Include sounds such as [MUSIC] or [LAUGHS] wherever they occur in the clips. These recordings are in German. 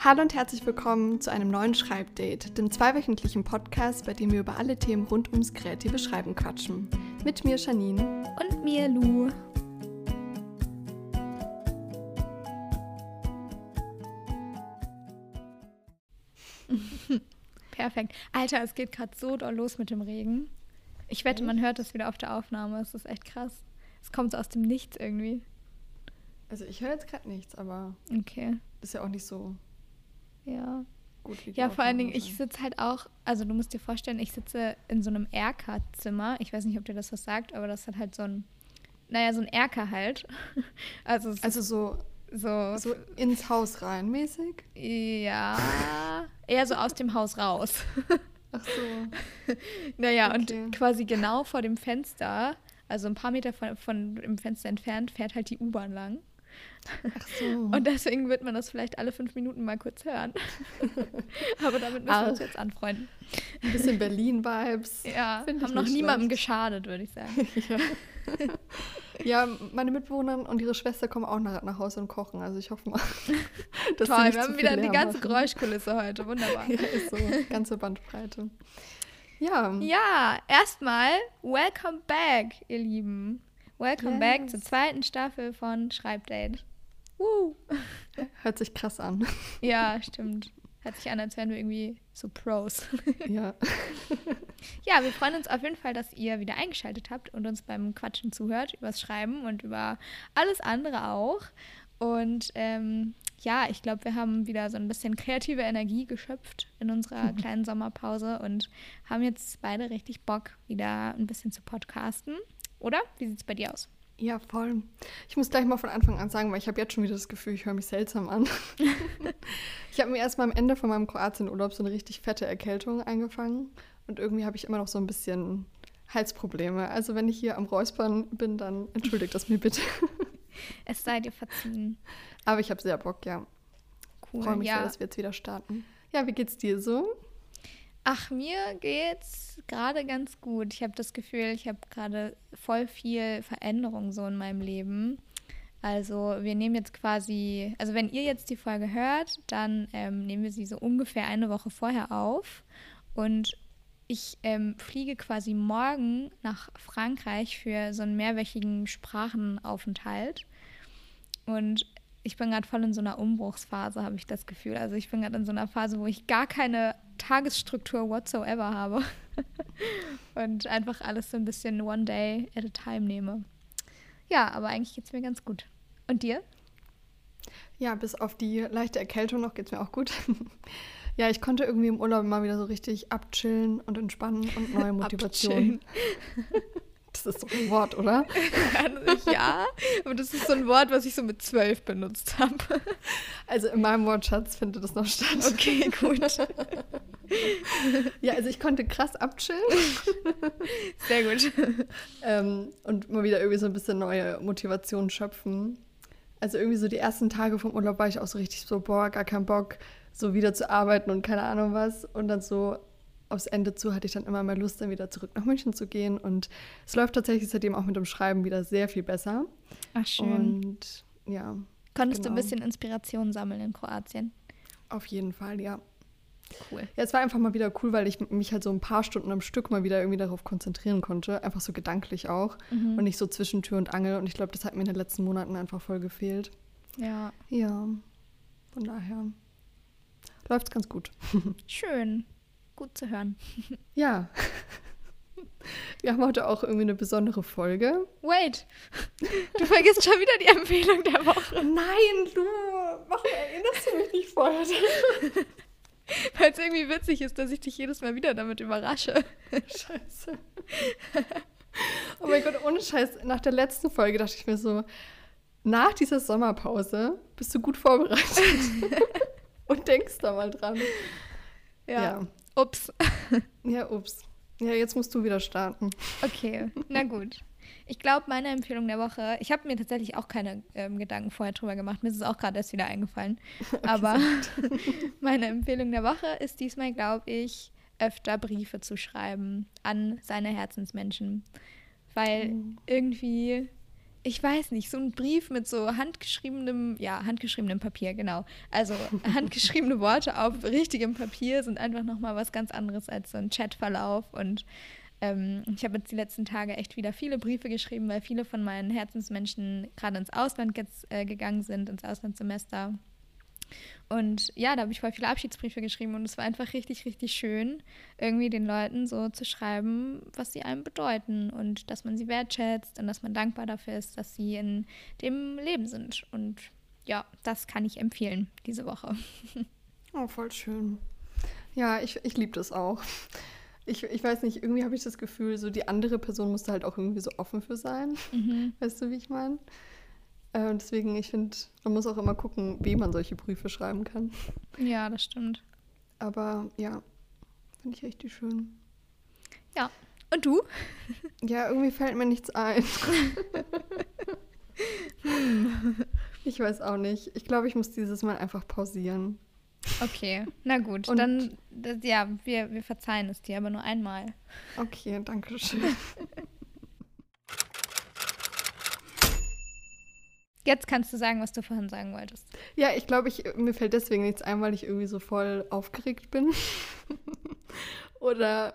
Hallo und herzlich willkommen zu einem neuen Schreibdate, dem zweiwöchentlichen Podcast, bei dem wir über alle Themen rund ums kreative Schreiben quatschen. Mit mir Janine und mir Lu. [LAUGHS] Perfekt. Alter, es geht gerade so doll los mit dem Regen. Ich wette, man hört das wieder auf der Aufnahme. Es ist echt krass. Es kommt so aus dem Nichts irgendwie. Also ich höre jetzt gerade nichts, aber okay. ist ja auch nicht so ja. gut. Ja, vor allen Dingen, ich sitze halt auch, also du musst dir vorstellen, ich sitze in so einem Erker-Zimmer. Ich weiß nicht, ob dir das was sagt, aber das hat halt so ein, naja, so ein Erker halt. [LAUGHS] also, also so so, so ins Haus rein mäßig? Ja, eher so aus dem Haus raus. [LAUGHS] Ach so. naja, okay. und quasi genau vor dem Fenster, also ein paar Meter von, von dem Fenster entfernt, fährt halt die U-Bahn lang. Ach so. Und deswegen wird man das vielleicht alle fünf Minuten mal kurz hören. [LAUGHS] Aber damit müssen wir uns jetzt anfreunden. Ein bisschen Berlin-Vibes. [LAUGHS] Ja, haben noch niemandem geschadet, würde ich sagen. [LAUGHS] ja. ja. meine Mitbewohnerin und ihre Schwester kommen auch nach, nach Hause und kochen. Also ich hoffe mal, dass Toll, wir haben wieder die ganze machen. Geräuschkulisse heute. Wunderbar. Ja, ist so. Ganze Bandbreite. Ja. Ja, erstmal welcome back, ihr Lieben. Welcome yes. back zur zweiten Staffel von Schreibdate. Woo. [LAUGHS] Hört sich krass an. Ja, stimmt. Hört sich an, als wären wir irgendwie so Pros. [LAUGHS] Ja. ja, wir freuen uns auf jeden Fall, dass ihr wieder eingeschaltet habt und uns beim Quatschen zuhört, übers Schreiben und über alles andere auch. Und ähm, ja, ich glaube, wir haben wieder so ein bisschen kreative Energie geschöpft in unserer [LAUGHS] kleinen Sommerpause und haben jetzt beide richtig Bock, wieder ein bisschen zu podcasten. Oder? Wie sieht es bei dir aus? Ja, voll. Ich muss gleich mal von Anfang an sagen, weil ich habe jetzt schon wieder das Gefühl, ich höre mich seltsam an. [LAUGHS] ich habe mir erst mal am Ende von meinem Kroatienurlaub so eine richtig fette Erkältung eingefangen und irgendwie habe ich immer noch so ein bisschen Halsprobleme. Also wenn ich hier am Räuspern bin, dann entschuldigt das mir bitte. [LAUGHS] es sei dir verziehen. Aber ich habe sehr Bock, ja. Cool. Freue mich ja. sehr, dass wir jetzt wieder starten. Ja, wie geht's dir so? Ach, mir geht's gerade ganz gut. Ich habe das Gefühl, ich habe gerade voll viel Veränderung so in meinem Leben. Also wir nehmen jetzt quasi, also wenn ihr jetzt die Folge hört, dann ähm, nehmen wir sie so ungefähr eine Woche vorher auf. Und ich ähm, fliege quasi morgen nach Frankreich für so einen mehrwöchigen Sprachenaufenthalt. Und ich bin gerade voll in so einer Umbruchsphase, habe ich das Gefühl. Also ich bin gerade in so einer Phase, wo ich gar keine Tagesstruktur whatsoever habe [LAUGHS] und einfach alles so ein bisschen one day at a time nehme. Ja, aber eigentlich geht es mir ganz gut. Und dir? Ja, bis auf die leichte Erkältung noch geht es mir auch gut. [LAUGHS] ja, ich konnte irgendwie im Urlaub mal wieder so richtig abchillen und entspannen und neue [LAUGHS] Motivation. Das ist so ein Wort, oder? [LAUGHS] ja, aber das ist so ein Wort, was ich so mit zwölf benutzt habe. Also in meinem Wortschatz findet das noch statt. Okay, gut. [LAUGHS] ja, also ich konnte krass abchillen. [LAUGHS] Sehr gut. Ähm, und mal wieder irgendwie so ein bisschen neue Motivation schöpfen. Also irgendwie so die ersten Tage vom Urlaub war ich auch so richtig so, boah, gar keinen Bock, so wieder zu arbeiten und keine Ahnung was. Und dann so aufs Ende zu hatte ich dann immer mehr Lust, dann wieder zurück nach München zu gehen. Und es läuft tatsächlich seitdem auch mit dem Schreiben wieder sehr viel besser. Ach, schön. Und ja. Konntest genau. du ein bisschen Inspiration sammeln in Kroatien? Auf jeden Fall, ja. Cool. Ja, es war einfach mal wieder cool, weil ich mich halt so ein paar Stunden am Stück mal wieder irgendwie darauf konzentrieren konnte. Einfach so gedanklich auch. Mhm. Und nicht so zwischen Tür und Angel. Und ich glaube, das hat mir in den letzten Monaten einfach voll gefehlt. Ja. Ja. Von daher läuft es ganz gut. [LAUGHS] Schön gut zu hören. Ja. Wir haben heute auch irgendwie eine besondere Folge. Wait, du vergisst schon wieder die Empfehlung der Woche. Nein, du, warum erinnerst du mich nicht vorher? Weil es irgendwie witzig ist, dass ich dich jedes Mal wieder damit überrasche. Scheiße. Oh mein Gott, ohne Scheiß. Nach der letzten Folge dachte ich mir so, nach dieser Sommerpause bist du gut vorbereitet. [LAUGHS] Und denkst da mal dran. ja. ja. Ups. [LAUGHS] Ja, ups. Ja, jetzt musst du wieder starten. Okay, na gut. Ich glaube, meine Empfehlung der Woche, ich habe mir tatsächlich auch keine ähm, Gedanken vorher drüber gemacht. Mir ist es auch gerade erst wieder eingefallen. [LAUGHS] Aber [LAUGHS] meine Empfehlung der Woche ist diesmal, glaube ich, öfter Briefe zu schreiben an seine Herzensmenschen. Weil oh. irgendwie ich weiß nicht, so ein Brief mit so handgeschriebenem, ja, handgeschriebenem Papier, genau. Also [LAUGHS] handgeschriebene Worte auf richtigem Papier sind einfach nochmal was ganz anderes als so ein Chatverlauf. Und ähm, ich habe jetzt die letzten Tage echt wieder viele Briefe geschrieben, weil viele von meinen Herzensmenschen gerade ins Ausland jetzt, äh, gegangen sind, ins Auslandssemester. Und ja, da habe ich voll viele Abschiedsbriefe geschrieben und es war einfach richtig, richtig schön, irgendwie den Leuten so zu schreiben, was sie einem bedeuten und dass man sie wertschätzt und dass man dankbar dafür ist, dass sie in dem Leben sind. Und ja, das kann ich empfehlen diese Woche. [LAUGHS] Oh, voll schön. Ja, ich, ich liebe das auch. Ich, ich weiß nicht, irgendwie habe ich das Gefühl, so die andere Person musste halt auch irgendwie so offen für sein. Mhm. Weißt du, wie ich meine? Äh, deswegen, ich finde, man muss auch immer gucken, wie man solche Briefe schreiben kann. Ja, das stimmt. Aber ja, finde ich richtig schön. Ja. Und du? Ja, irgendwie fällt mir nichts ein. [LAUGHS] Ich weiß auch nicht. Ich glaube, ich muss dieses Mal einfach pausieren. Okay, na gut. Und dann, das, ja, wir, wir verzeihen es dir, aber nur einmal. Okay, danke schön. [LAUGHS] Jetzt kannst du sagen, was du vorhin sagen wolltest. Ja, ich glaube, ich, mir fällt deswegen nichts ein, weil ich irgendwie so voll aufgeregt bin. [LAUGHS] Oder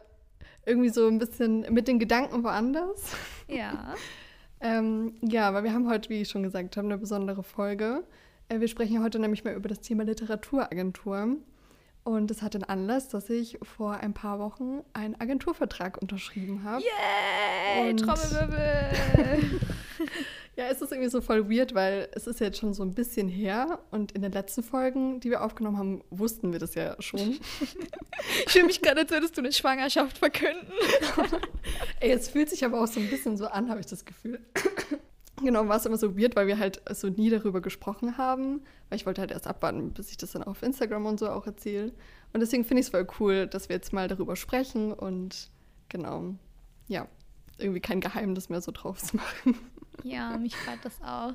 irgendwie so ein bisschen mit den Gedanken woanders. Ja. [LAUGHS] ähm, ja, weil wir haben heute, wie ich schon gesagt habe, eine besondere Folge. Äh, wir sprechen heute nämlich mal über das Thema Literaturagentur. Und es hat den Anlass, dass ich vor ein paar Wochen einen Agenturvertrag unterschrieben habe. Yay! Trommelwirbel! [LAUGHS] Ja, es ist irgendwie so voll weird, weil es ist jetzt schon so ein bisschen her und in den letzten Folgen, die wir aufgenommen haben, wussten wir das ja schon. [LAUGHS] ich fühle mich gerade, als würdest du eine Schwangerschaft verkünden. [LAUGHS] Ey, es fühlt sich aber auch so ein bisschen so an, habe ich das Gefühl. [CLEARS THROAT] genau, war es immer so weird, weil wir halt so nie darüber gesprochen haben, weil ich wollte halt erst abwarten, bis ich das dann auf Instagram und so auch erzähle. Und deswegen finde ich es voll cool, dass wir jetzt mal darüber sprechen und genau, ja, irgendwie kein Geheimnis mehr so drauf zu [LAUGHS] machen. Ja, mich freut das auch.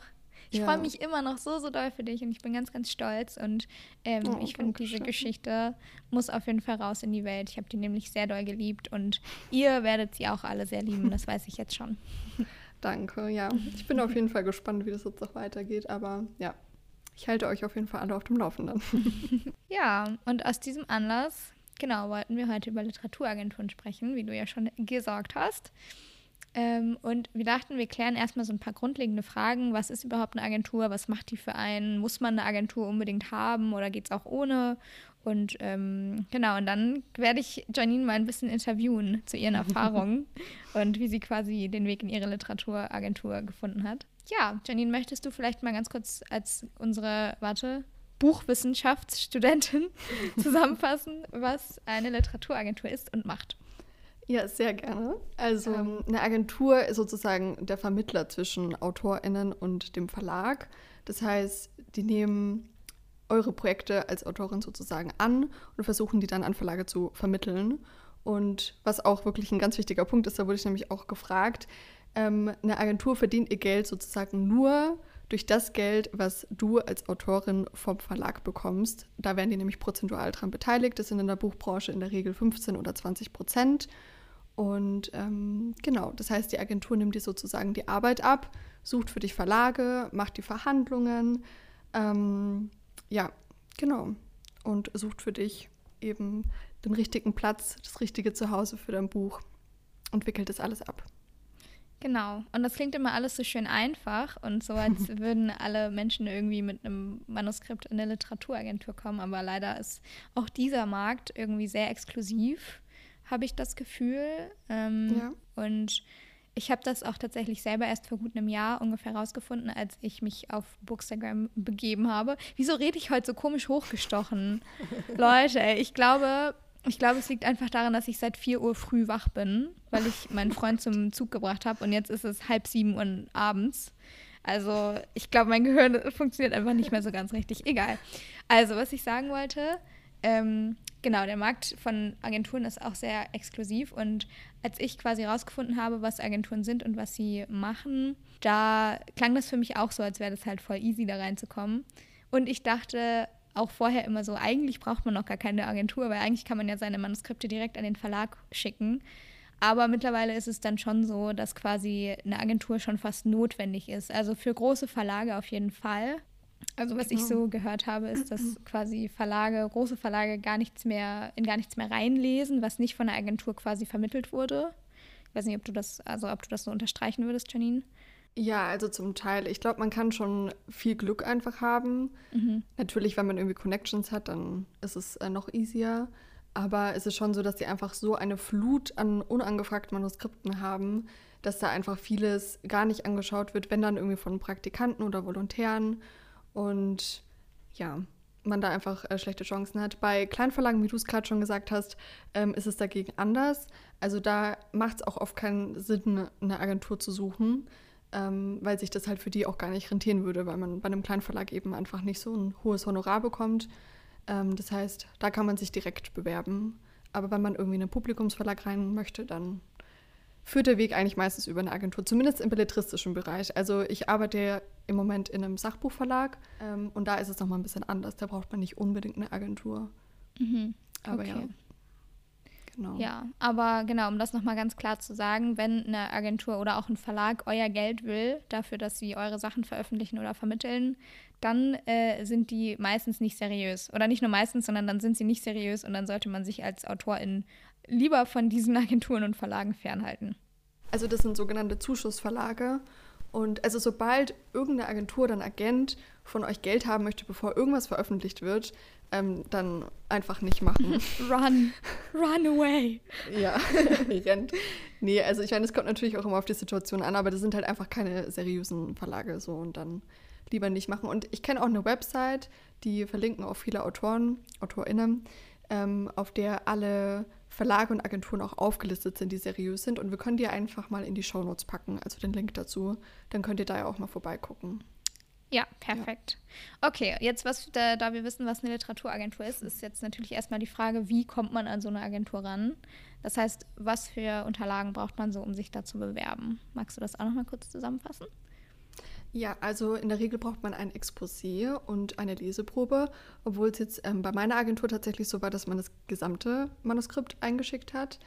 Ich ja. freue mich immer noch so, so doll für dich und ich bin ganz, ganz stolz. Und ähm, oh, ich finde, diese Geschichte muss auf jeden Fall raus in die Welt. Ich habe die nämlich sehr doll geliebt und ihr werdet sie auch alle sehr lieben, das weiß ich jetzt schon. [LAUGHS] Danke, ja. Ich bin auf jeden Fall gespannt, wie das jetzt auch weitergeht, aber ja, ich halte euch auf jeden Fall alle auf dem Laufenden. [LAUGHS] ja, und aus diesem Anlass, genau, wollten wir heute über Literaturagenturen sprechen, wie du ja schon gesagt hast. Ähm, und wir dachten, wir klären erstmal so ein paar grundlegende Fragen. Was ist überhaupt eine Agentur? Was macht die für einen? Muss man eine Agentur unbedingt haben oder geht es auch ohne? Und ähm, genau, und dann werde ich Janine mal ein bisschen interviewen zu ihren [LAUGHS] Erfahrungen und wie sie quasi den Weg in ihre Literaturagentur gefunden hat. Ja, Janine, möchtest du vielleicht mal ganz kurz als unsere, warte, Buchwissenschaftsstudentin [LAUGHS] zusammenfassen, was eine Literaturagentur ist und macht? Ja, sehr gerne. Also ähm. eine Agentur ist sozusagen der Vermittler zwischen AutorInnen und dem Verlag. Das heißt, die nehmen eure Projekte als Autorin sozusagen an und versuchen die dann an Verlage zu vermitteln. Und was auch wirklich ein ganz wichtiger Punkt ist, da wurde ich nämlich auch gefragt, ähm, eine Agentur verdient ihr Geld sozusagen nur durch das Geld, was du als Autorin vom Verlag bekommst. Da werden die nämlich prozentual dran beteiligt. Das sind in der Buchbranche in der Regel 15 oder 20 Prozent. Und ähm, genau, das heißt, die Agentur nimmt dir sozusagen die Arbeit ab, sucht für dich Verlage, macht die Verhandlungen, ähm, ja, genau, und sucht für dich eben den richtigen Platz, das richtige Zuhause für dein Buch und wickelt das alles ab. Genau. Und das klingt immer alles so schön einfach und so, als [LAUGHS] würden alle Menschen irgendwie mit einem Manuskript in eine Literaturagentur kommen. Aber leider ist auch dieser Markt irgendwie sehr exklusiv habe ich das Gefühl. Ähm, ja. Und ich habe das auch tatsächlich selber erst vor gut einem Jahr ungefähr rausgefunden, als ich mich auf Bookstagram begeben habe. Wieso rede ich heute so komisch hochgestochen? [LAUGHS] Leute, ich glaube, ich glaube, es liegt einfach daran, dass ich seit 4 Uhr früh wach bin, weil ich [LAUGHS] meinen Freund zum Zug gebracht habe und jetzt ist es halb sieben Uhr abends. Also ich glaube, mein Gehirn funktioniert einfach nicht mehr so ganz richtig. Egal. Also, was ich sagen wollte, ähm, genau, der Markt von Agenturen ist auch sehr exklusiv und als ich quasi rausgefunden habe, was Agenturen sind und was sie machen, da klang das für mich auch so, als wäre das halt voll easy, da reinzukommen. Und ich dachte auch vorher immer so, eigentlich braucht man noch gar keine Agentur, weil eigentlich kann man ja seine Manuskripte direkt an den Verlag schicken. Aber mittlerweile ist es dann schon so, dass quasi eine Agentur schon fast notwendig ist. Also für große Verlage auf jeden Fall. Also was ich so gehört habe, ist, dass quasi Verlage, große Verlage gar nichts mehr, in gar nichts mehr reinlesen, was nicht von der Agentur quasi vermittelt wurde. Ich weiß nicht, ob du das, also ob du das so unterstreichen würdest, Janine. Ja, also zum Teil. Ich glaube, man kann schon viel Glück einfach haben. Mhm. Natürlich, wenn man irgendwie Connections hat, dann ist es äh, noch easier. Aber es ist schon so, dass die einfach so eine Flut an unangefragten Manuskripten haben, dass da einfach vieles gar nicht angeschaut wird, wenn dann irgendwie von Praktikanten oder Volontären. Und ja, man da einfach äh, schlechte Chancen hat. Bei Kleinverlagen, wie du es gerade schon gesagt hast, ähm, ist es dagegen anders. Also da macht es auch oft keinen Sinn, eine Agentur zu suchen ähm, weil sich das halt für die auch gar nicht rentieren würde, weil man bei einem Kleinverlag eben einfach nicht so ein hohes Honorar bekommt. Ähm, das heißt, da kann man sich direkt bewerben. Aber wenn man irgendwie in einen Publikumsverlag rein möchte, dann führt der Weg eigentlich meistens über eine Agentur, zumindest im belletristischen Bereich. Also ich arbeite im Moment in einem Sachbuchverlag ähm, und da ist es nochmal ein bisschen anders. Da braucht man nicht unbedingt eine Agentur. Mhm. Aber okay. ja. Genau. Ja, aber genau, um das nochmal ganz klar zu sagen, wenn eine Agentur oder auch ein Verlag euer Geld will, dafür, dass sie eure Sachen veröffentlichen oder vermitteln, dann äh, sind die meistens nicht seriös. Oder nicht nur meistens, sondern dann sind sie nicht seriös und dann sollte man sich als Autorin lieber von diesen [LAUGHS] Agenturen und Verlagen fernhalten. Also das sind sogenannte Zuschussverlage. Und also sobald irgendeine Agentur ein Agent von euch Geld haben möchte, bevor irgendwas veröffentlicht wird, ähm, dann einfach nicht machen. [LAUGHS] Run, run away. Ja, [LAUGHS] rennt. Nee, also ich meine, es kommt natürlich auch immer auf die Situation an, aber das sind halt einfach keine seriösen Verlage so und dann lieber nicht machen. Und ich kenne auch eine Website, die verlinken auch viele Autoren, AutorInnen, ähm, auf der alle Verlage und Agenturen auch aufgelistet sind, die seriös sind. Und wir können die einfach mal in die Shownotes packen, also den Link dazu. Dann könnt ihr da ja auch mal vorbeigucken. Ja, perfekt. Ja. Okay, jetzt, was da, da wir wissen, was eine Literaturagentur ist, ist jetzt natürlich erstmal die Frage, wie kommt man an so eine Agentur ran? Das heißt, was für Unterlagen braucht man so, um sich da zu bewerben? Magst du das auch noch mal kurz zusammenfassen? Ja, also in der Regel braucht man ein Exposé und eine Leseprobe, obwohl es jetzt ähm, bei meiner Agentur tatsächlich so war, dass man das gesamte Manuskript eingeschickt hat,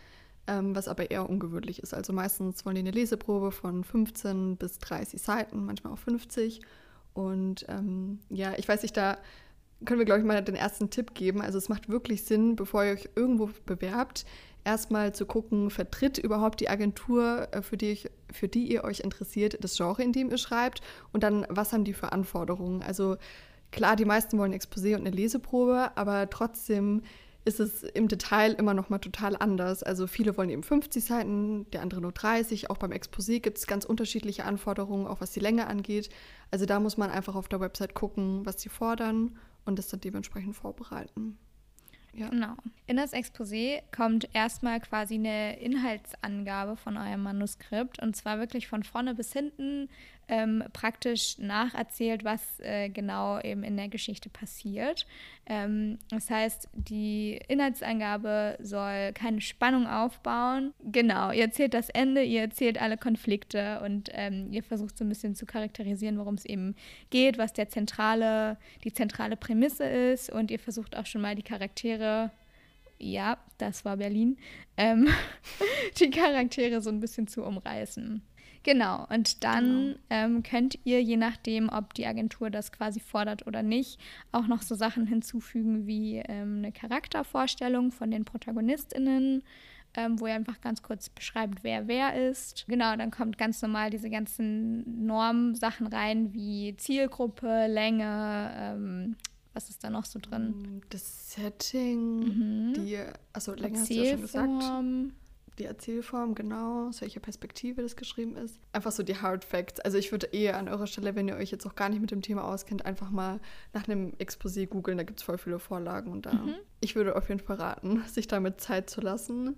ähm, was aber eher ungewöhnlich ist. Also meistens wollen die eine Leseprobe von 15 bis 30 Seiten, manchmal auch 50 und ähm, ja, ich weiß nicht, da können wir, glaube ich, mal den ersten Tipp geben. Also es macht wirklich Sinn, bevor ihr euch irgendwo bewerbt, erstmal zu gucken, vertritt überhaupt die Agentur, äh, für die, ich, für die ihr euch interessiert, das Genre, in dem ihr schreibt und dann, was haben die für Anforderungen. Also klar, die meisten wollen Exposé und eine Leseprobe, aber trotzdem ist es im Detail immer noch mal total anders. Also viele wollen eben 50 Seiten, der andere nur 30. Auch beim Exposé gibt es ganz unterschiedliche Anforderungen, auch was die Länge angeht. Also da muss man einfach auf der Website gucken, was sie fordern und das dann dementsprechend vorbereiten. Ja. Genau. In das Exposé kommt erstmal quasi eine Inhaltsangabe von eurem Manuskript und zwar wirklich von vorne bis hinten ähm, praktisch nacherzählt, was äh, genau eben in der Geschichte passiert. Ähm, das heißt, die Inhaltsangabe soll keine Spannung aufbauen. Genau, ihr erzählt das Ende, ihr erzählt alle Konflikte und ähm, ihr versucht so ein bisschen zu charakterisieren, worum es eben geht, was der zentrale, die zentrale Prämisse ist und ihr versucht auch schon mal die Charaktere ja, das war Berlin, ähm, [LAUGHS] die Charaktere so ein bisschen zu umreißen. Genau, und dann genau. Ähm, könnt ihr, je nachdem, ob die Agentur das quasi fordert oder nicht, auch noch so Sachen hinzufügen wie ähm, eine Charaktervorstellung von den ProtagonistInnen, ähm, wo ihr einfach ganz kurz beschreibt, wer wer ist. Genau, dann kommt ganz normal diese ganzen Normsachen rein, wie Zielgruppe, Länge, ähm, was ist da noch so drin? Das Setting, mhm. die, also länger hast du ja schon gesagt die Erzählform, genau, aus welcher Perspektive das geschrieben ist. Einfach so die Hard Facts. Also ich würde eher an eurer Stelle, wenn ihr euch jetzt auch gar nicht mit dem Thema auskennt, einfach mal nach einem Exposé googeln. Da gibt es voll viele Vorlagen und da. Mhm. Ich würde auf jeden Fall raten, [LAUGHS] sich damit Zeit zu lassen.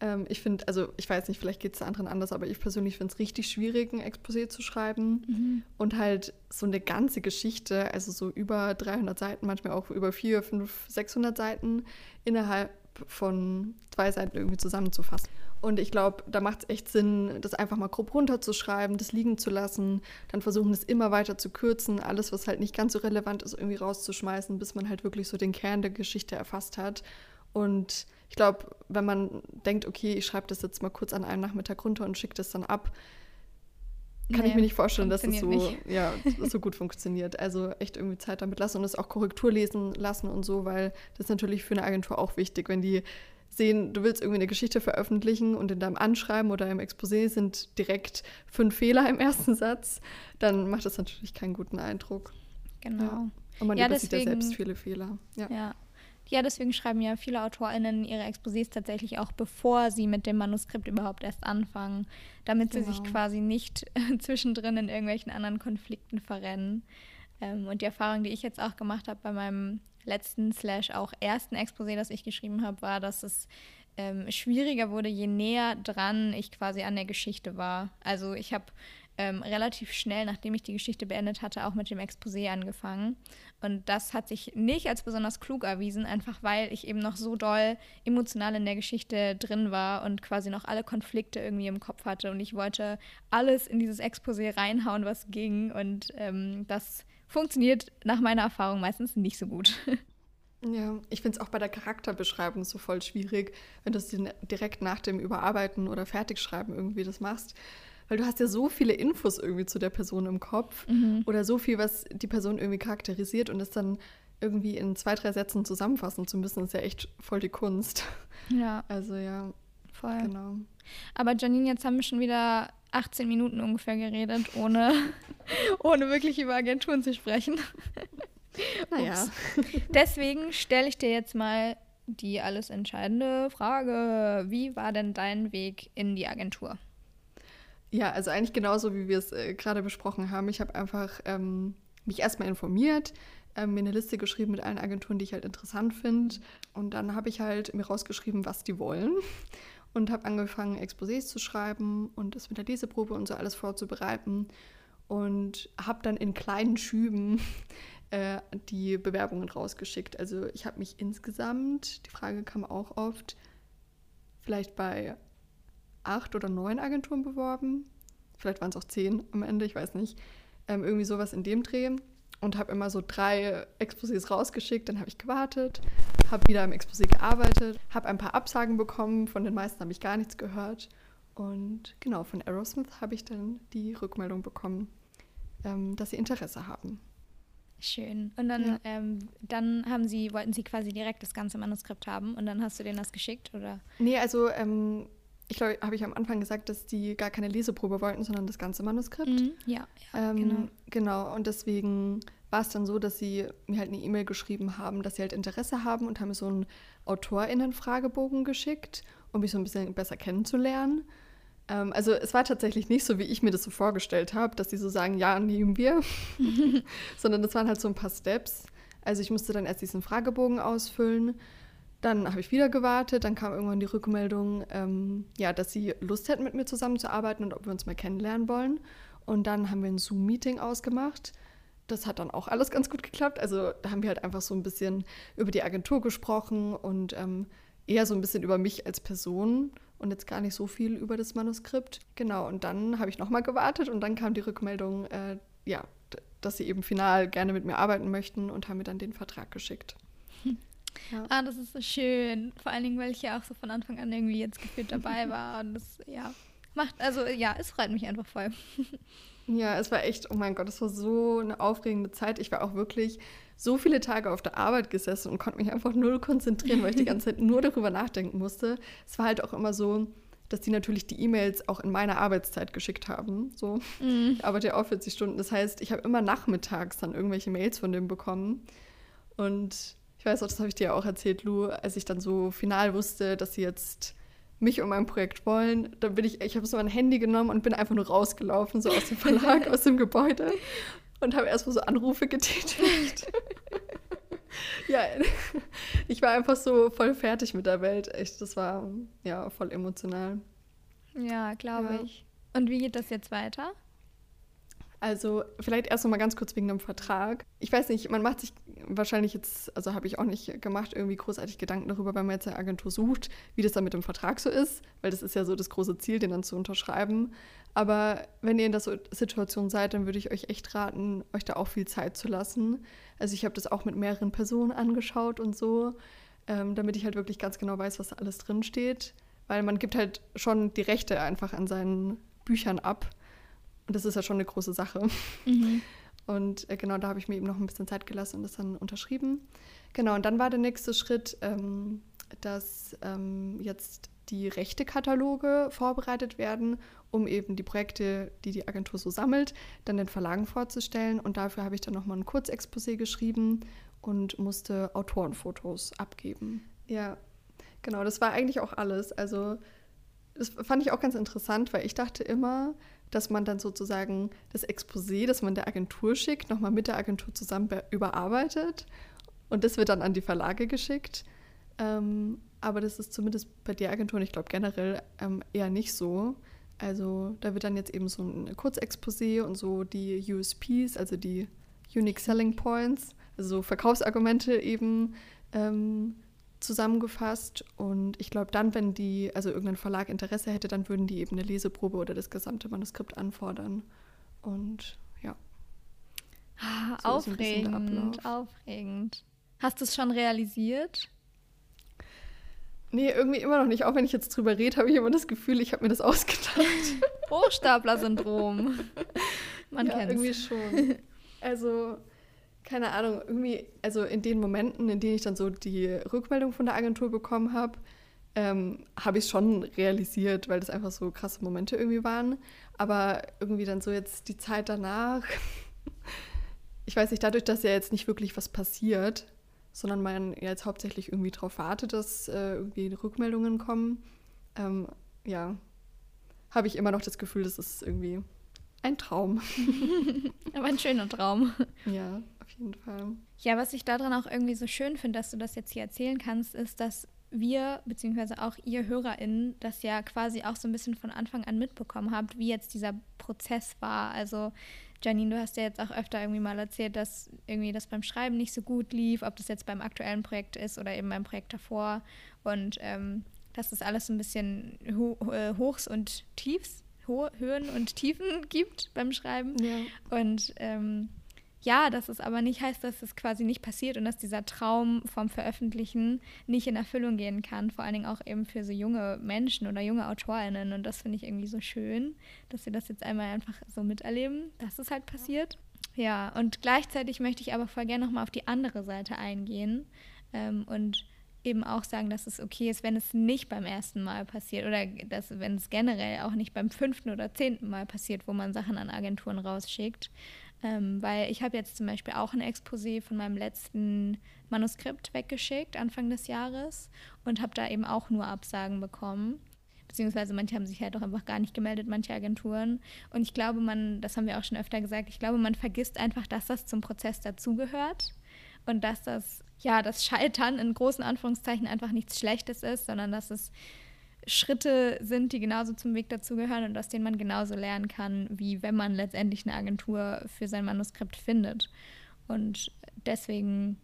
Ähm, ich finde, also ich weiß nicht, vielleicht geht es anderen anders, aber ich persönlich finde es richtig schwierig, ein Exposé zu schreiben mhm. und halt so eine ganze Geschichte, also so über 300 Seiten, manchmal auch über 400, 500, 600 Seiten innerhalb von zwei Seiten irgendwie zusammenzufassen. Und ich glaube, da macht es echt Sinn, das einfach mal grob runterzuschreiben, das liegen zu lassen, dann versuchen, das immer weiter zu kürzen, alles, was halt nicht ganz so relevant ist, irgendwie rauszuschmeißen, bis man halt wirklich so den Kern der Geschichte erfasst hat. Und ich glaube, wenn man denkt, okay, ich schreibe das jetzt mal kurz an einem Nachmittag runter und schicke das dann ab, kann nee, ich mir nicht vorstellen, dass es so, [LAUGHS] ja, so gut funktioniert. Also echt irgendwie Zeit damit lassen und es auch Korrektur lesen lassen und so, weil das ist natürlich für eine Agentur auch wichtig, wenn die sehen, du willst irgendwie eine Geschichte veröffentlichen und in deinem Anschreiben oder im Exposé sind direkt fünf Fehler im ersten Satz, dann macht das natürlich keinen guten Eindruck. Genau. Ja. Und man ja, übersieht deswegen, ja selbst viele Fehler. Ja. ja. Ja, deswegen schreiben ja viele AutorInnen ihre Exposés tatsächlich auch, bevor sie mit dem Manuskript überhaupt erst anfangen, damit genau. sie sich genau. quasi nicht [LAUGHS] zwischendrin in irgendwelchen anderen Konflikten verrennen. Ähm, und die Erfahrung, die ich jetzt auch gemacht habe bei meinem letzten slash auch ersten Exposé, das ich geschrieben habe, war, dass es ähm, schwieriger wurde, je näher dran ich quasi an der Geschichte war. Also ich habe ähm, relativ schnell, nachdem ich die Geschichte beendet hatte, auch mit dem Exposé angefangen. Und das hat sich nicht als besonders klug erwiesen, einfach weil ich eben noch so doll emotional in der Geschichte drin war und quasi noch alle Konflikte irgendwie im Kopf hatte. Und ich wollte alles in dieses Exposé reinhauen, was ging. Und ähm, das funktioniert nach meiner Erfahrung meistens nicht so gut. [LAUGHS] Ja, ich finde es auch bei der Charakterbeschreibung so voll schwierig, wenn du es direkt nach dem Überarbeiten oder Fertigschreiben irgendwie das machst. Weil du hast ja so viele Infos irgendwie zu der Person im Kopf mhm. oder so viel, was die Person irgendwie charakterisiert und es dann irgendwie in zwei, drei Sätzen zusammenfassen zu müssen, ist ja echt voll die Kunst. Ja. Also ja. Voll. Genau. Aber Janine, jetzt haben wir schon wieder 18 Minuten ungefähr geredet, ohne, [LAUGHS] ohne wirklich über Agenturen zu sprechen. Naja. Deswegen stelle ich dir jetzt mal die alles entscheidende Frage. Wie war denn dein Weg in die Agentur? Ja, also eigentlich genauso, wie wir es äh, gerade besprochen haben. Ich habe einfach ähm, mich erstmal informiert, äh, mir eine Liste geschrieben mit allen Agenturen, die ich halt interessant finde. Und dann habe ich halt mir rausgeschrieben, was die wollen. Und habe angefangen, Exposés zu schreiben und das mit der Leseprobe und so alles vorzubereiten. Und habe dann in kleinen Schüben [LAUGHS] äh, die Bewerbungen rausgeschickt. Also ich habe mich insgesamt, die Frage kam auch oft, vielleicht bei acht oder neun Agenturen beworben. Vielleicht waren es auch zehn am Ende, ich weiß nicht. Ähm, irgendwie sowas in dem Dreh. Und habe immer so drei Exposés rausgeschickt. Dann habe ich gewartet, habe wieder im Exposé gearbeitet, habe ein paar Absagen bekommen. Von den meisten habe ich gar nichts gehört. Und genau, von Aerosmith habe ich dann die Rückmeldung bekommen, ähm, dass sie Interesse haben. Schön. Und dann, ja. ähm, dann haben sie, wollten sie quasi direkt das ganze Manuskript haben und dann hast du denen das geschickt, oder? Nee, also ähm, ich glaube, habe ich am Anfang gesagt, dass die gar keine Leseprobe wollten, sondern das ganze Manuskript. Mhm, ja, ja ähm, genau. Genau, und deswegen war es dann so, dass sie mir halt eine E-Mail geschrieben haben, dass sie halt Interesse haben und haben mir so einen AutorInnen-Fragebogen geschickt, um mich so ein bisschen besser kennenzulernen. Ähm, also es war tatsächlich nicht so, wie ich mir das so vorgestellt habe, dass sie so sagen, ja, nehmen wir, [LAUGHS] sondern das waren halt so ein paar Steps. Also ich musste dann erst diesen Fragebogen ausfüllen dann habe ich wieder gewartet, dann kam irgendwann die Rückmeldung, ähm, ja, dass sie Lust hätten, mit mir zusammenzuarbeiten und ob wir uns mal kennenlernen wollen. Und dann haben wir ein Zoom-Meeting ausgemacht. Das hat dann auch alles ganz gut geklappt. Also da haben wir halt einfach so ein bisschen über die Agentur gesprochen und ähm, eher so ein bisschen über mich als Person und jetzt gar nicht so viel über das Manuskript. Genau, und dann habe ich nochmal gewartet und dann kam die Rückmeldung, äh, ja, dass sie eben final gerne mit mir arbeiten möchten und haben mir dann den Vertrag geschickt. Ja. Ah, das ist so schön. Vor allen Dingen, weil ich ja auch so von Anfang an irgendwie jetzt gefühlt dabei [LAUGHS] war. Und das, ja, macht, also ja, es freut mich einfach voll. [LAUGHS] Ja, es war echt, oh mein Gott, es war so eine aufregende Zeit. Ich war auch wirklich so viele Tage auf der Arbeit gesessen und konnte mich einfach null konzentrieren, weil ich die ganze Zeit nur darüber nachdenken musste. Es war halt auch immer so, dass die natürlich die E-Mails auch in meiner Arbeitszeit geschickt haben. So, mm. ich arbeite ja auch 40 Stunden. Das heißt, ich habe immer nachmittags dann irgendwelche Mails von dem bekommen. Und ich weiß auch, das habe ich dir auch erzählt, Lou, als ich dann so final wusste, dass sie jetzt mich und mein Projekt wollen, dann bin ich, ich habe so mein Handy genommen und bin einfach nur rausgelaufen, so aus dem Verlag, [LAUGHS] aus dem Gebäude und habe erstmal so Anrufe getätigt. [LAUGHS] ja, ich war einfach so voll fertig mit der Welt. Echt, das war ja voll emotional. Ja, glaube ja. ich. Und wie geht das jetzt weiter? Also vielleicht erst noch mal ganz kurz wegen dem Vertrag. Ich weiß nicht, man macht sich wahrscheinlich jetzt, also habe ich auch nicht gemacht, irgendwie großartig Gedanken darüber, wenn man jetzt eine Agentur sucht, wie das dann mit dem Vertrag so ist, weil das ist ja so das große Ziel, den dann zu unterschreiben. Aber wenn ihr in der Situation seid, dann würde ich euch echt raten, euch da auch viel Zeit zu lassen. Also ich habe das auch mit mehreren Personen angeschaut und so. ähm, damit ich halt wirklich ganz genau weiß, was da alles drin steht. Weil man gibt halt schon die Rechte einfach an seinen Büchern ab. Und das ist ja schon eine große Sache. Mhm. Und äh, genau da habe ich mir eben noch ein bisschen Zeit gelassen und das dann unterschrieben. Genau, und dann war der nächste Schritt, ähm, dass ähm, jetzt die Rechtekataloge vorbereitet werden, um eben die Projekte, die die Agentur so sammelt, dann den Verlagen vorzustellen. Und dafür habe ich dann nochmal ein Kurzexposé geschrieben und musste Autorenfotos abgeben. Ja, genau, das war eigentlich auch alles. Also das fand ich auch ganz interessant, weil ich dachte immer, dass man dann sozusagen das Exposé, das man der Agentur schickt, nochmal mit der Agentur zusammen überarbeitet. Und das wird dann an die Verlage geschickt. Ähm, aber das ist zumindest bei der Agentur und ich glaube generell ähm, eher nicht so. Also da wird dann jetzt eben so ein Kurzexposé und so die USPs, also die Unique Selling Points, also so Verkaufsargumente eben ähm, zusammengefasst. Und ich glaube dann, wenn die, also irgendein Verlag Interesse hätte, dann würden die eben eine Leseprobe oder das gesamte Manuskript anfordern. Und ja. Ah, so aufregend, aufregend. Hast du es schon realisiert? Nee, irgendwie immer noch nicht. Auch wenn ich jetzt drüber rede, habe ich immer das Gefühl, ich habe mir das ausgedacht. [LAUGHS] Hochstapler-Syndrom. Man ja, kennt irgendwie schon. [LAUGHS] Also, keine Ahnung, irgendwie, also in den Momenten, in denen ich dann so die Rückmeldung von der Agentur bekommen habe, ähm, habe ich schon realisiert, weil das einfach so krasse Momente irgendwie waren. Aber irgendwie dann so jetzt die Zeit danach, [LAUGHS] ich weiß nicht, dadurch, dass ja jetzt nicht wirklich was passiert, sondern man jetzt hauptsächlich irgendwie darauf wartet, dass äh, irgendwie Rückmeldungen kommen, ähm, ja, habe ich immer noch das Gefühl, das ist irgendwie ein Traum. [LAUGHS] Aber ein schöner Traum. Ja, auf jeden Fall. Ja, was ich daran auch irgendwie so schön finde, dass du das jetzt hier erzählen kannst, ist, dass wir, beziehungsweise auch ihr HörerInnen, das ja quasi auch so ein bisschen von Anfang an mitbekommen habt, wie jetzt dieser Prozess war. Also Janine, du hast ja jetzt auch öfter irgendwie mal erzählt, dass irgendwie das beim Schreiben nicht so gut lief, ob das jetzt beim aktuellen Projekt ist oder eben beim Projekt davor. Und ähm, dass das alles so ein bisschen Ho äh, Hochs und Tiefs, Ho Höhen und Tiefen [LAUGHS] gibt beim Schreiben. Ja. Und ähm, ja, dass es aber nicht heißt, dass es quasi nicht passiert und dass dieser Traum vom Veröffentlichen nicht in Erfüllung gehen kann. Vor allen Dingen auch eben für so junge Menschen oder junge AutorInnen. Und das finde ich irgendwie so schön, dass wir das jetzt einmal einfach so miterleben, dass es halt passiert. Ja, und gleichzeitig möchte ich aber voll gerne nochmal auf die andere Seite eingehen ähm, und eben auch sagen, dass es okay ist, wenn es nicht beim ersten Mal passiert oder dass, wenn es generell auch nicht beim fünften oder zehnten Mal passiert, wo man Sachen an Agenturen rausschickt. Ähm, weil ich habe jetzt zum Beispiel auch ein Exposé von meinem letzten Manuskript weggeschickt, Anfang des Jahres, und habe da eben auch nur Absagen bekommen. Beziehungsweise manche haben sich halt auch einfach gar nicht gemeldet, manche Agenturen. Und ich glaube, man, das haben wir auch schon öfter gesagt, ich glaube, man vergisst einfach, dass das zum Prozess dazugehört und dass das, ja, das Scheitern in großen Anführungszeichen einfach nichts Schlechtes ist, sondern dass es Schritte sind, die genauso zum Weg dazugehören und aus denen man genauso lernen kann, wie wenn man letztendlich eine Agentur für sein Manuskript findet. Und deswegen,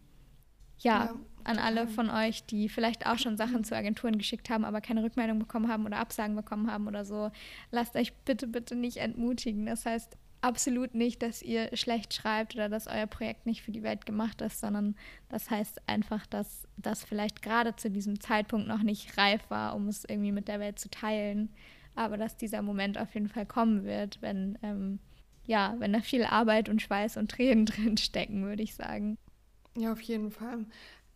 ja, ja an alle von euch, die vielleicht auch schon Sachen zu Agenturen geschickt haben, aber keine Rückmeldung bekommen haben oder Absagen bekommen haben oder so, lasst euch bitte, bitte nicht entmutigen. Das heißt, absolut nicht, dass ihr schlecht schreibt oder dass euer Projekt nicht für die Welt gemacht ist, sondern das heißt einfach, dass das vielleicht gerade zu diesem Zeitpunkt noch nicht reif war, um es irgendwie mit der Welt zu teilen. Aber dass dieser Moment auf jeden Fall kommen wird, wenn, ähm, ja, wenn da viel Arbeit und Schweiß und Tränen [LAUGHS] drin stecken, würde ich sagen. Ja, auf jeden Fall.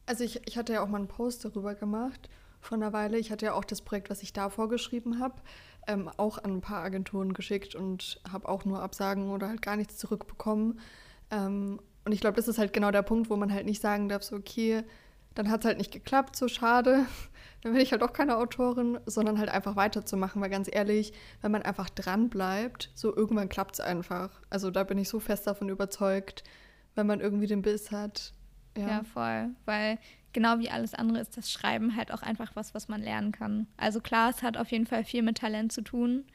Also ich, ich hatte ja auch mal einen Post darüber gemacht vor einer Weile. Ich hatte ja auch das Projekt, was ich da vorgeschrieben habe ähm, auch an ein paar Agenturen geschickt und habe auch nur Absagen oder halt gar nichts zurückbekommen. Ähm, und ich glaube, das ist halt genau der Punkt, wo man halt nicht sagen darf, so, okay, dann hat es halt nicht geklappt, so schade, [LAUGHS] dann bin ich halt auch keine Autorin, sondern halt einfach weiterzumachen, weil ganz ehrlich, wenn man einfach dran bleibt, so irgendwann klappt es einfach. Also da bin ich so fest davon überzeugt, wenn man irgendwie den Biss hat. Ja, ja voll, weil genau wie alles andere ist das Schreiben halt auch einfach was, was man lernen kann. Also klar, es hat auf jeden Fall viel mit Talent zu tun,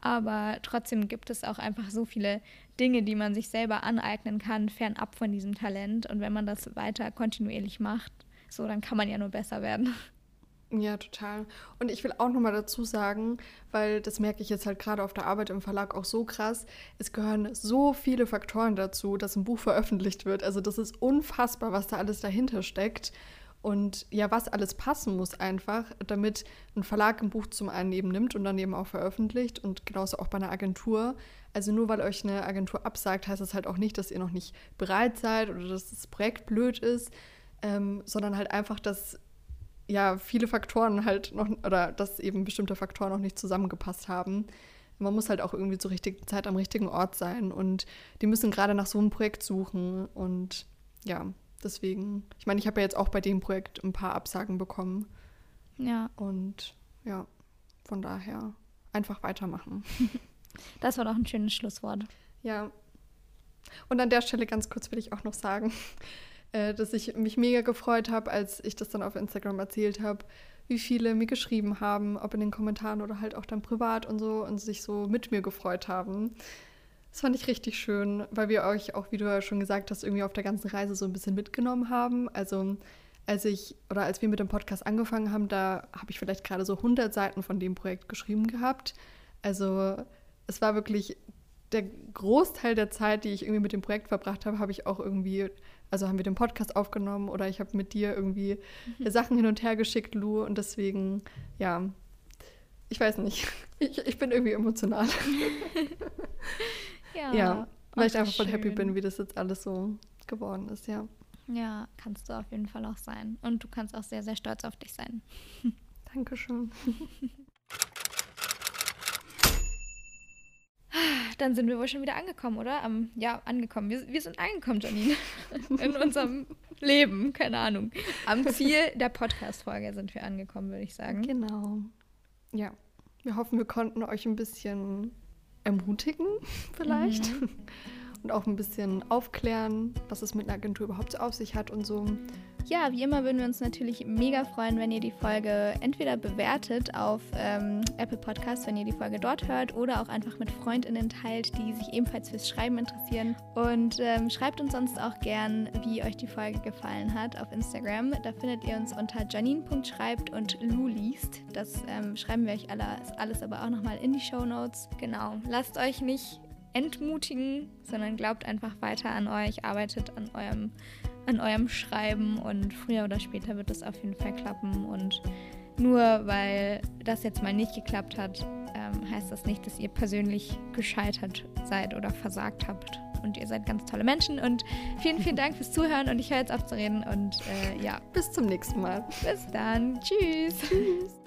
aber trotzdem gibt es auch einfach so viele Dinge, die man sich selber aneignen kann, fernab von diesem Talent. Und wenn man das weiter kontinuierlich macht, so, dann kann man ja nur besser werden. Ja, total. Und ich will auch nochmal dazu sagen, weil das merke ich jetzt halt gerade auf der Arbeit im Verlag auch so krass, es gehören so viele Faktoren dazu, dass ein Buch veröffentlicht wird. Also das ist unfassbar, was da alles dahinter steckt. und ja, was alles passen muss einfach, damit ein Verlag ein Buch zum einen eben nimmt und dann eben auch veröffentlicht und genauso auch bei einer Agentur. Also nur weil euch eine Agentur absagt, heißt das halt auch nicht, dass ihr noch nicht bereit seid oder dass das Projekt blöd ist, ähm, sondern halt einfach, dass ja viele Faktoren halt noch oder dass eben bestimmte Faktoren noch nicht zusammengepasst haben. Man muss halt auch irgendwie zur richtigen Zeit am richtigen Ort sein und die müssen gerade nach so einem Projekt suchen und ja, Deswegen, ich meine, ich habe ja jetzt auch bei dem Projekt ein paar Absagen bekommen. Ja. Und ja, von daher einfach weitermachen. [LAUGHS] Das war doch ein schönes Schlusswort. Ja. Und an der Stelle ganz kurz will ich auch noch sagen, äh, dass ich mich mega gefreut habe, als ich das dann auf Instagram erzählt habe, wie viele mir geschrieben haben, ob in den Kommentaren oder halt auch dann privat und so und sich so mit mir gefreut haben. Das fand ich richtig schön, weil wir euch auch, wie du ja schon gesagt hast, irgendwie auf der ganzen Reise so ein bisschen mitgenommen haben. Also als ich oder als wir mit dem Podcast angefangen haben, da habe ich vielleicht gerade so 100 Seiten von dem Projekt geschrieben gehabt. Also es war wirklich der Großteil der Zeit, die ich irgendwie mit dem Projekt verbracht habe, habe ich auch irgendwie, also haben wir den Podcast aufgenommen oder ich habe mit dir irgendwie mhm. Sachen hin und her geschickt, Lu. Und deswegen, ja, ich weiß nicht. [LAUGHS] Ich, ich bin irgendwie emotional. [LAUGHS] Ja, ja weil ich einfach voll happy bin, wie das jetzt alles so geworden ist, ja. Ja, kannst du auf jeden Fall auch sein. Und du kannst auch sehr, sehr stolz auf dich sein. [LAUGHS] Dankeschön. Dann sind wir wohl schon wieder angekommen, oder? Um, ja, angekommen. Wir, wir sind angekommen, Janine. [LAUGHS] In unserem Leben, keine Ahnung. Am Ziel der Podcast-Folge sind wir angekommen, würde ich sagen. Genau. Ja. Wir hoffen, wir konnten euch ein bisschen ermutigen vielleicht mhm. Und auch ein bisschen aufklären, was es mit einer Agentur überhaupt so auf sich hat und so. Ja, wie immer würden wir uns natürlich mega freuen, wenn ihr die Folge entweder bewertet auf ähm, Apple Podcasts, wenn ihr die Folge dort hört, oder auch einfach mit FreundInnen teilt, die sich ebenfalls fürs Schreiben interessieren. Und ähm, schreibt uns sonst auch gern, wie euch die Folge gefallen hat auf Instagram. Da findet ihr uns unter janine.schreibt und Lu liest. Das ähm, schreiben wir euch alles, alles aber auch nochmal in die Show Notes. Genau. Lasst euch nicht entmutigen, sondern glaubt einfach weiter an euch, arbeitet an eurem an eurem Schreiben und früher oder später wird es auf jeden Fall klappen. Und nur weil das jetzt mal nicht geklappt hat, ähm, heißt das nicht, dass ihr persönlich gescheitert seid oder versagt habt. Und ihr seid ganz tolle Menschen. Und vielen, vielen Dank fürs Zuhören. Und ich höre jetzt auf zu reden. Und äh, ja. Bis zum nächsten Mal. Bis dann. Tschüss. Tschüss.